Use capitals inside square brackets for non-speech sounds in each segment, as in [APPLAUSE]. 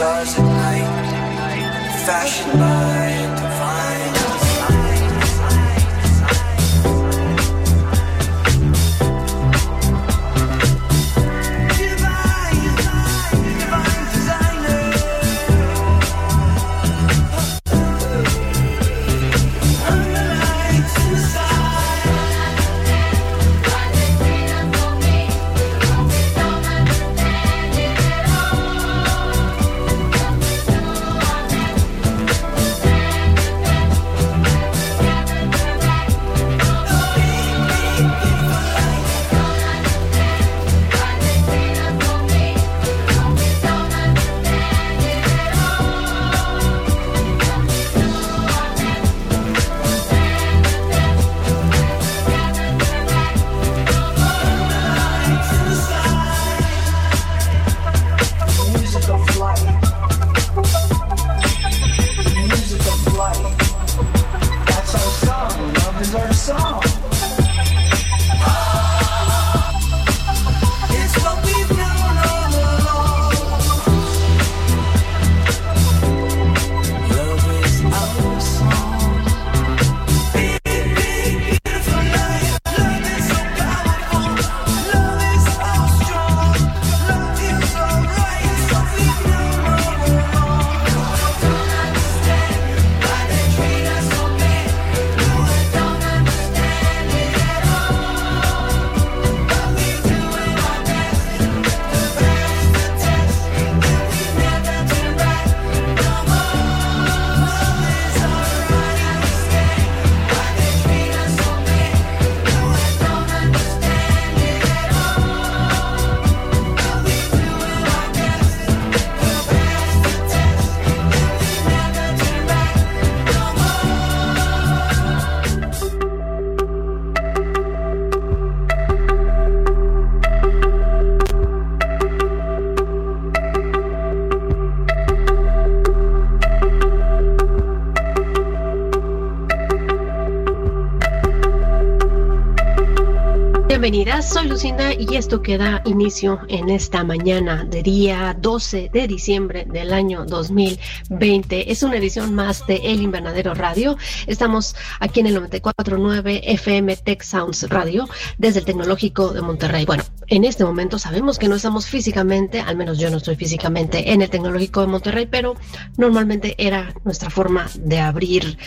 stars at night, fashioned by Soy Lucinda y esto queda inicio en esta mañana de día 12 de diciembre del año 2020. Es una edición más de El Invernadero Radio. Estamos aquí en el 94.9 FM Tech Sounds Radio desde el Tecnológico de Monterrey. Bueno, en este momento sabemos que no estamos físicamente, al menos yo no estoy físicamente en el Tecnológico de Monterrey, pero normalmente era nuestra forma de abrir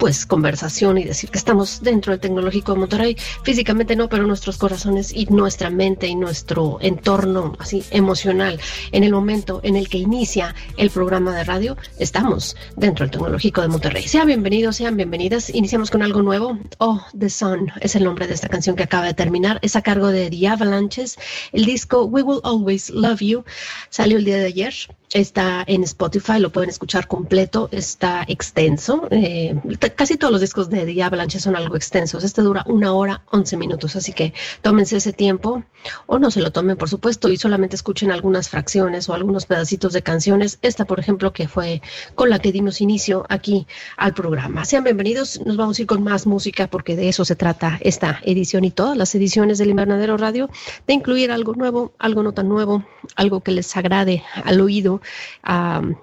pues conversación y decir que estamos dentro del tecnológico de Monterrey. Físicamente no, pero nuestros corazones y nuestra mente y nuestro entorno así emocional en el momento en el que inicia el programa de radio, estamos dentro del tecnológico de Monterrey. Sean bienvenidos, sean bienvenidas. Iniciamos con algo nuevo. Oh, The Sun es el nombre de esta canción que acaba de terminar. Es a cargo de The Avalanches. El disco We Will Always Love You salió el día de ayer. Está en Spotify, lo pueden escuchar completo, está extenso. Eh, casi todos los discos de The Avalanche son algo extensos. Este dura una hora, once minutos, así que tómense ese tiempo o no se lo tomen, por supuesto, y solamente escuchen algunas fracciones o algunos pedacitos de canciones. Esta, por ejemplo, que fue con la que dimos inicio aquí al programa. Sean bienvenidos, nos vamos a ir con más música porque de eso se trata esta edición y todas las ediciones del Invernadero Radio, de incluir algo nuevo, algo no tan nuevo, algo que les agrade al oído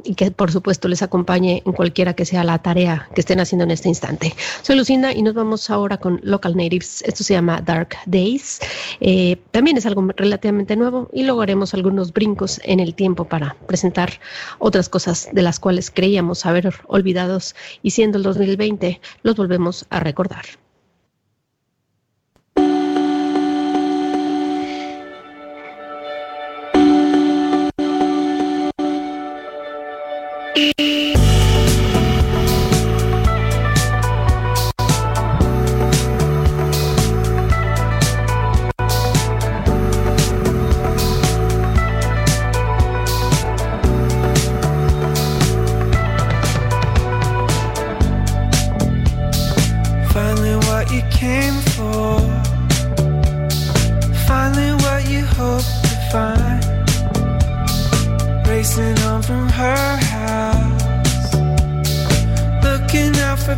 y que por supuesto les acompañe en cualquiera que sea la tarea que estén haciendo en este instante. Soy Lucinda y nos vamos ahora con Local Natives. Esto se llama Dark Days. Eh, también es algo relativamente nuevo y luego haremos algunos brincos en el tiempo para presentar otras cosas de las cuales creíamos haber olvidados y siendo el 2020 los volvemos a recordar.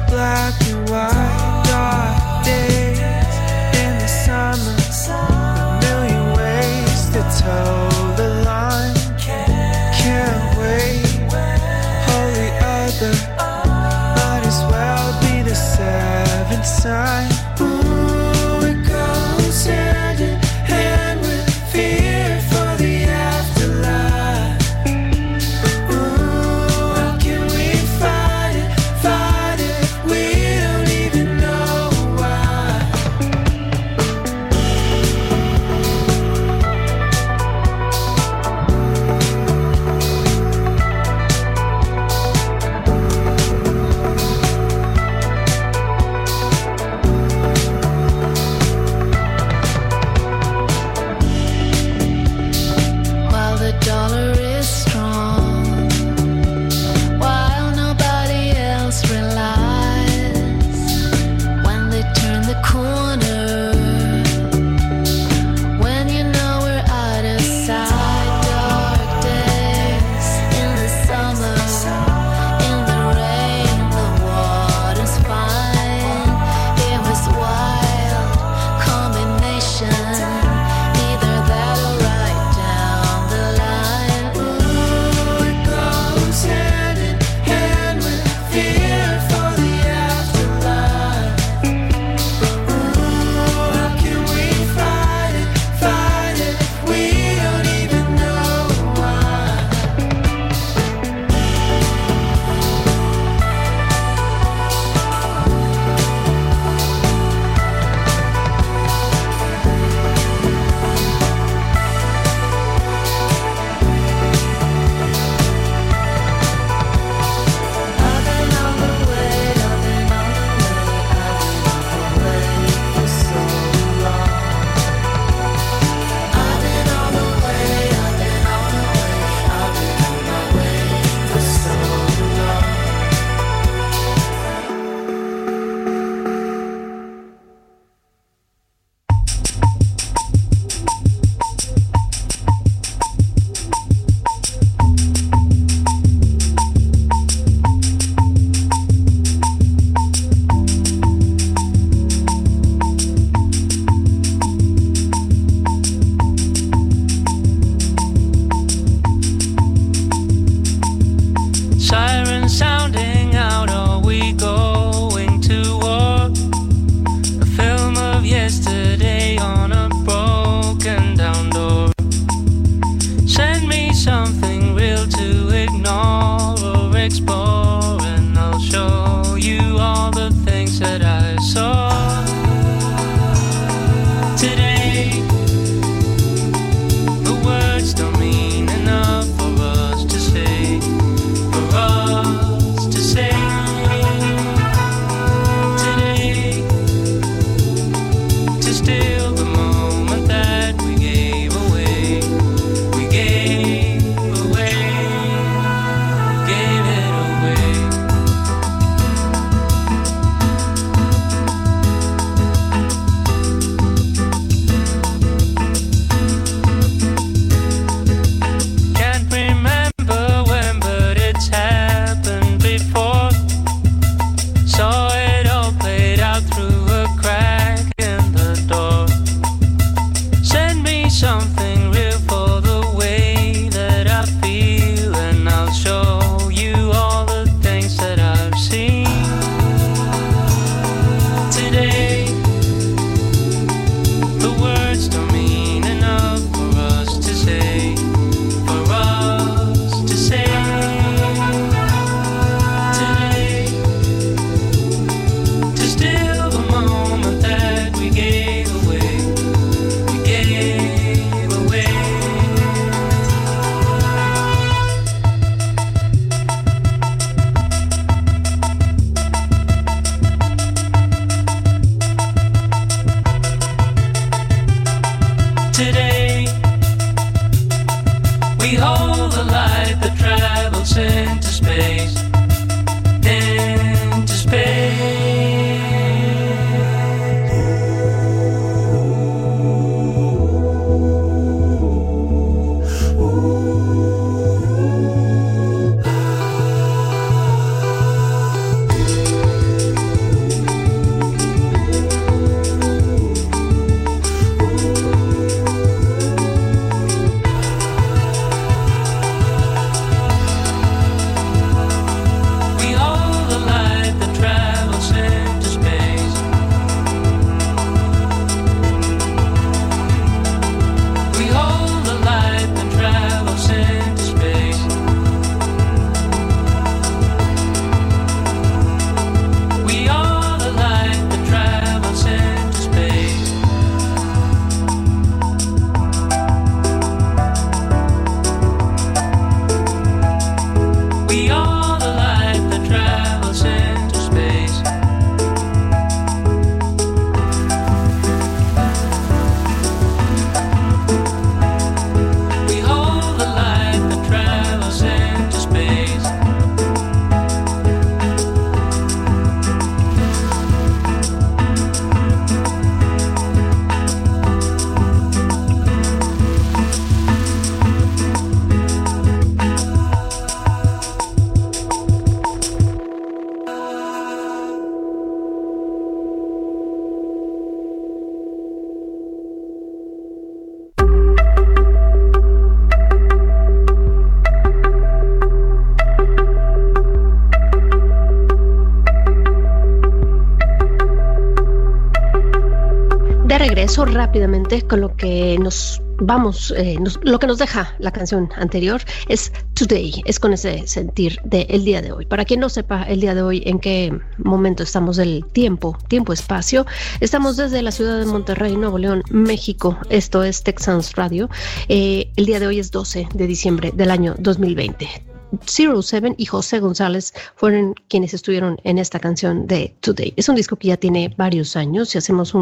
black and white. God, all the light that travels into space. Rápidamente con lo que nos vamos, eh, lo que nos deja la canción anterior es Today, es con ese sentir del día de hoy. Para quien no sepa el día de hoy en qué momento estamos del tiempo, tiempo, espacio, estamos desde la ciudad de Monterrey, Nuevo León, México. Esto es Texans Radio. Eh, el día de hoy es 12 de diciembre del año 2020. Zero Seven y José González fueron quienes estuvieron en esta canción de Today. Es un disco que ya tiene varios años. Si hacemos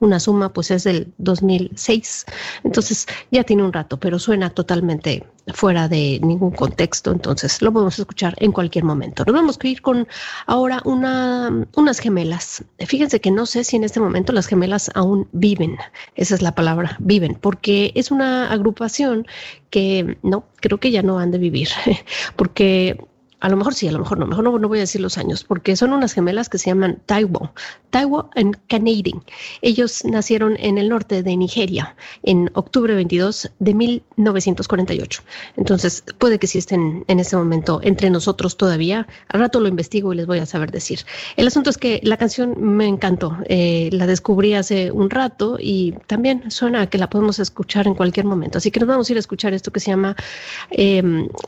una suma, pues es del 2006. Entonces ya tiene un rato, pero suena totalmente fuera de ningún contexto. Entonces lo podemos escuchar en cualquier momento. Nos vamos a ir con ahora una, unas gemelas. Fíjense que no sé si en este momento las gemelas aún viven. Esa es la palabra, viven, porque es una agrupación que no, creo que ya no han de vivir, [LAUGHS] porque a lo mejor sí, a lo mejor no, mejor no, no, voy a decir los años, porque son unas gemelas que se llaman Taiwo, Taiwo and Canadian. Ellos nacieron en el norte de Nigeria en octubre 22 de 1948. Entonces, puede que sí estén en este momento entre nosotros todavía. Al rato lo investigo y les voy a saber decir. El asunto es que la canción me encantó. Eh, la descubrí hace un rato y también suena que la podemos escuchar en cualquier momento. Así que nos vamos a ir a escuchar esto que se llama, eh,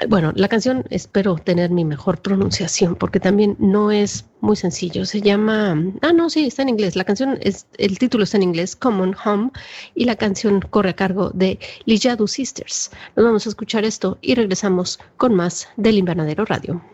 bueno, la canción espero tener mi mejor pronunciación, porque también no es muy sencillo. Se llama, ah, no, sí, está en inglés. La canción, es, el título está en inglés, Common Home, y la canción corre a cargo de Lijadu Sisters. Nos vamos a escuchar esto y regresamos con más del Invernadero Radio.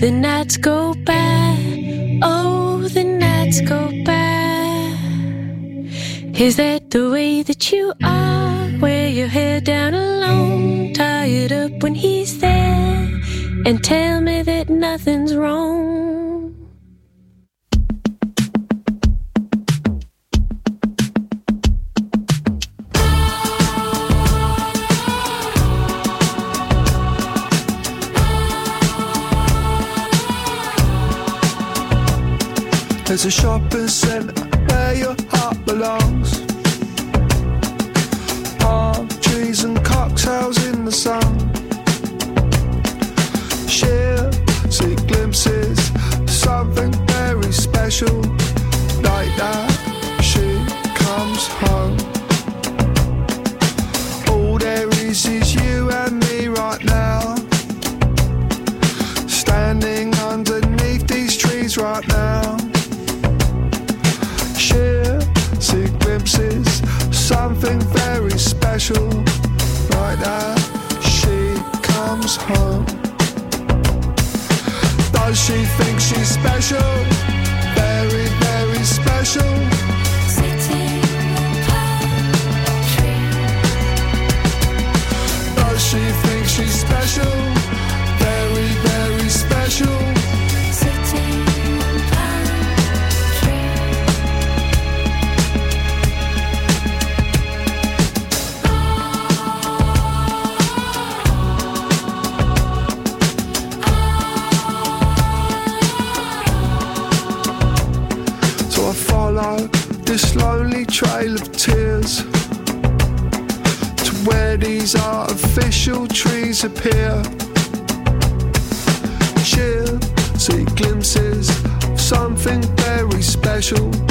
The nights go by, oh, the nights go by. Is that the way that you are? Wear your hair down alone, tired up when he's there, and tell me that nothing's wrong. is a and scent artificial trees appear. Sheer see glimpses of something very special.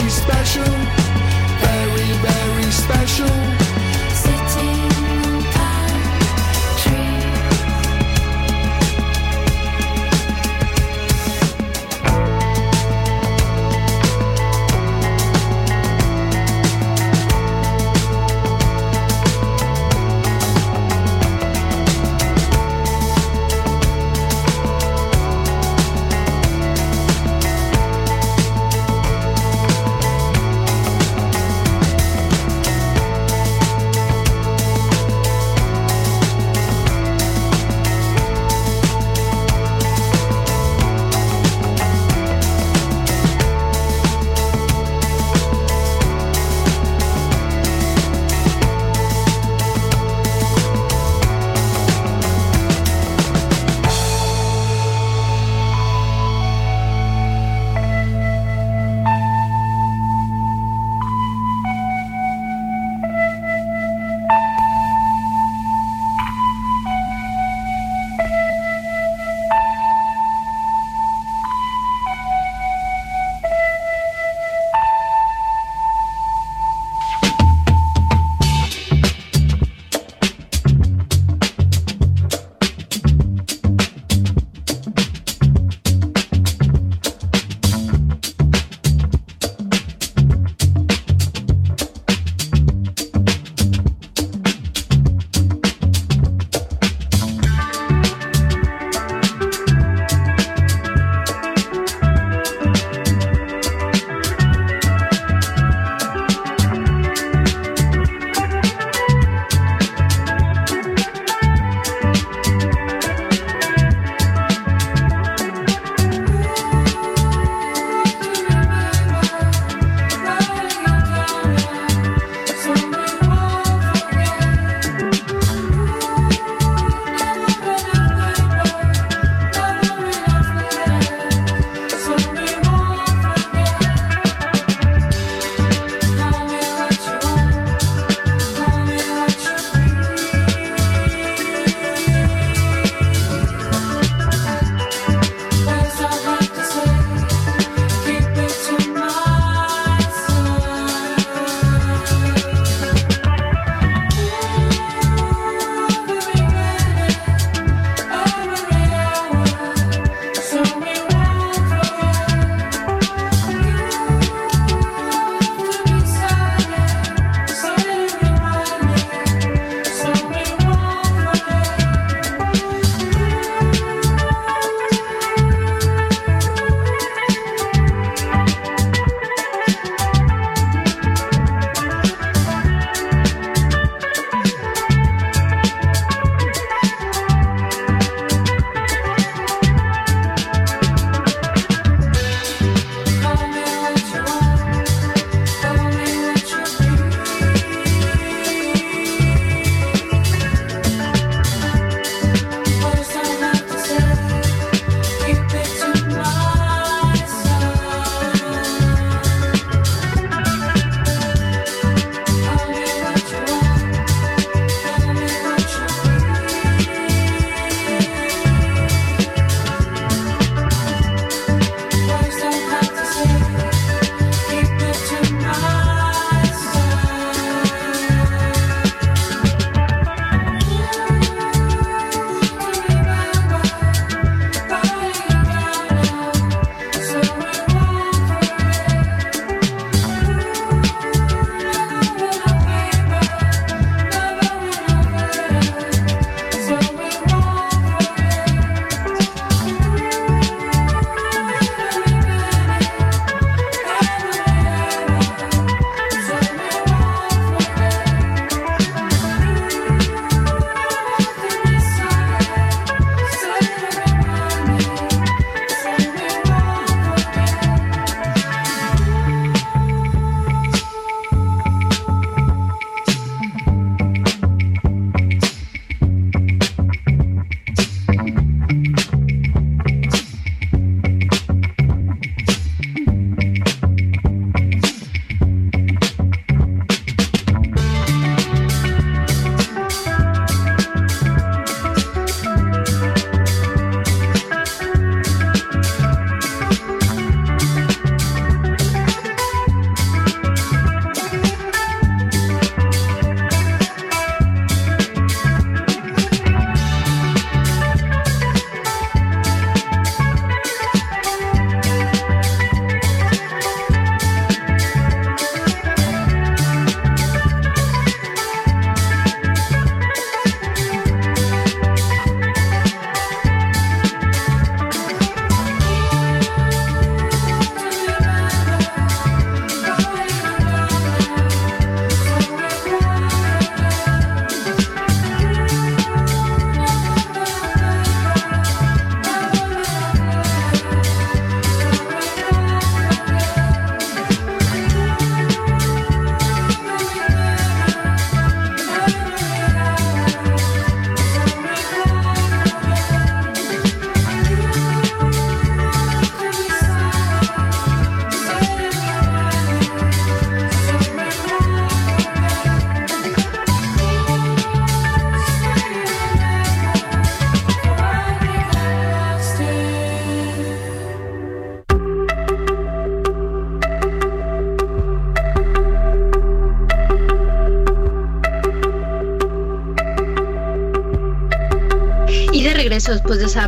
She's special?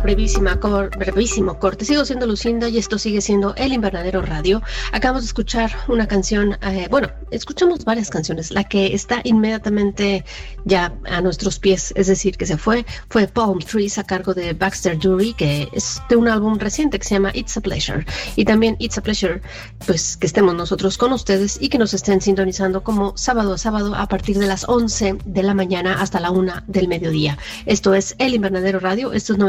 Brevísima cor, brevísimo corte. Sigo siendo Lucinda y esto sigue siendo El Invernadero Radio. Acabamos de escuchar una canción, eh, bueno, escuchamos varias canciones. La que está inmediatamente ya a nuestros pies, es decir, que se fue, fue Palm Trees a cargo de Baxter Dury, que es de un álbum reciente que se llama It's a Pleasure. Y también It's a Pleasure, pues que estemos nosotros con ustedes y que nos estén sintonizando como sábado a sábado a partir de las 11 de la mañana hasta la 1 del mediodía. Esto es El Invernadero Radio, esto es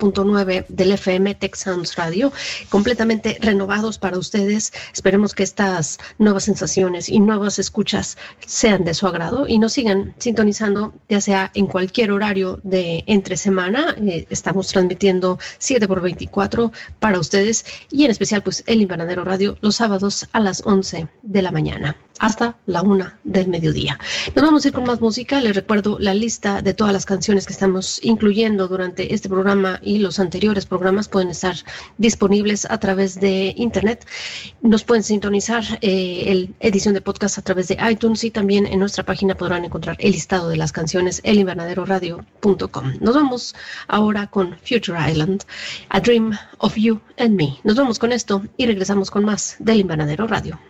94.9 del FM Tech Radio, completamente renovados para ustedes. Esperemos que estas nuevas sensaciones y nuevas escuchas sean de su agrado y nos sigan sintonizando, ya sea en cualquier horario de entre semana. Eh, estamos transmitiendo 7 por 24 para ustedes y en especial pues El Invernadero Radio los sábados a las 11 de la mañana hasta la una del mediodía. Nos vamos a ir con más música. Les recuerdo la lista de todas las canciones que estamos incluyendo durante este programa y los anteriores programas pueden estar disponibles a través de internet. Nos pueden sintonizar eh, el edición de podcast a través de iTunes y también en nuestra página podrán encontrar el listado de las canciones elinvernaderoradio.com. Nos vamos ahora con Future Island, A Dream of You and Me. Nos vamos con esto y regresamos con más del Invernadero Radio.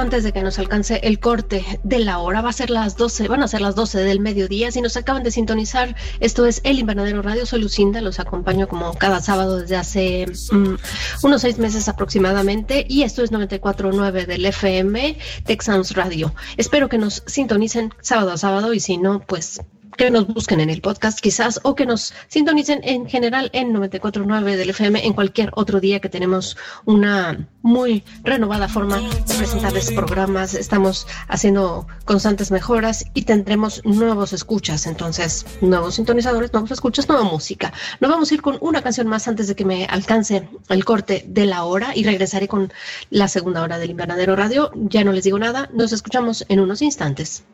Antes de que nos alcance el corte de la hora, va a ser las 12, van a ser las 12 del mediodía. Si nos acaban de sintonizar, esto es El Invernadero Radio, soy Lucinda, los acompaño como cada sábado desde hace mm, unos seis meses aproximadamente. Y esto es 94.9 del FM, Texans Radio. Espero que nos sintonicen sábado a sábado y si no, pues que nos busquen en el podcast quizás o que nos sintonicen en general en 94.9 del FM en cualquier otro día que tenemos una muy renovada forma de presentarles programas. Estamos haciendo constantes mejoras y tendremos nuevos escuchas, entonces nuevos sintonizadores, nuevos escuchas, nueva música. Nos vamos a ir con una canción más antes de que me alcance el corte de la hora y regresaré con la segunda hora del Invernadero Radio. Ya no les digo nada, nos escuchamos en unos instantes.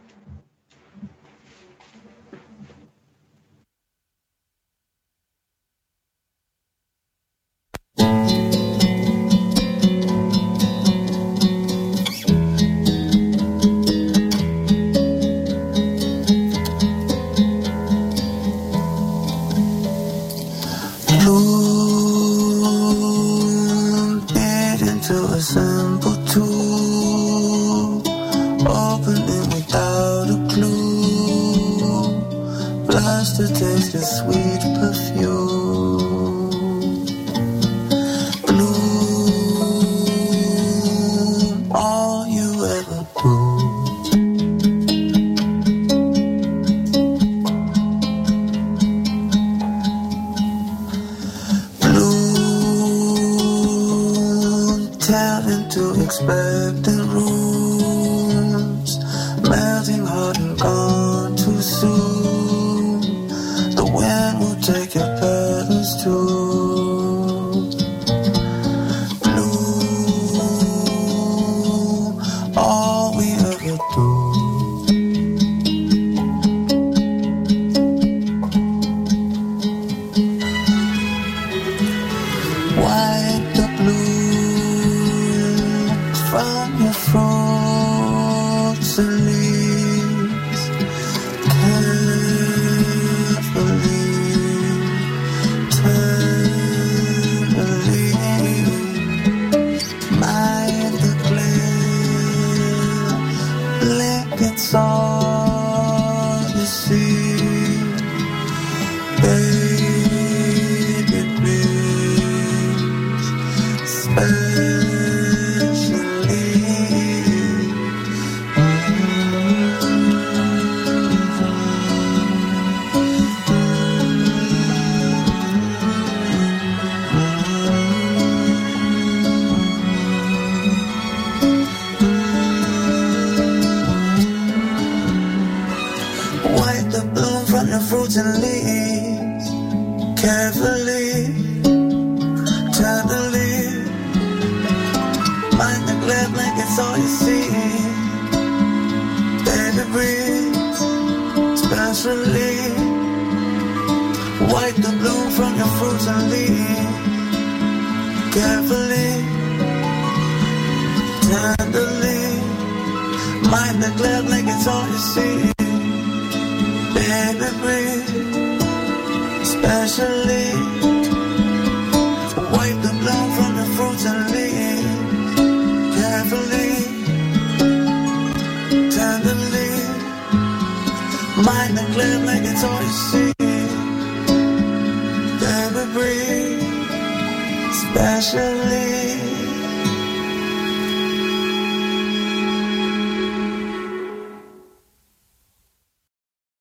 song.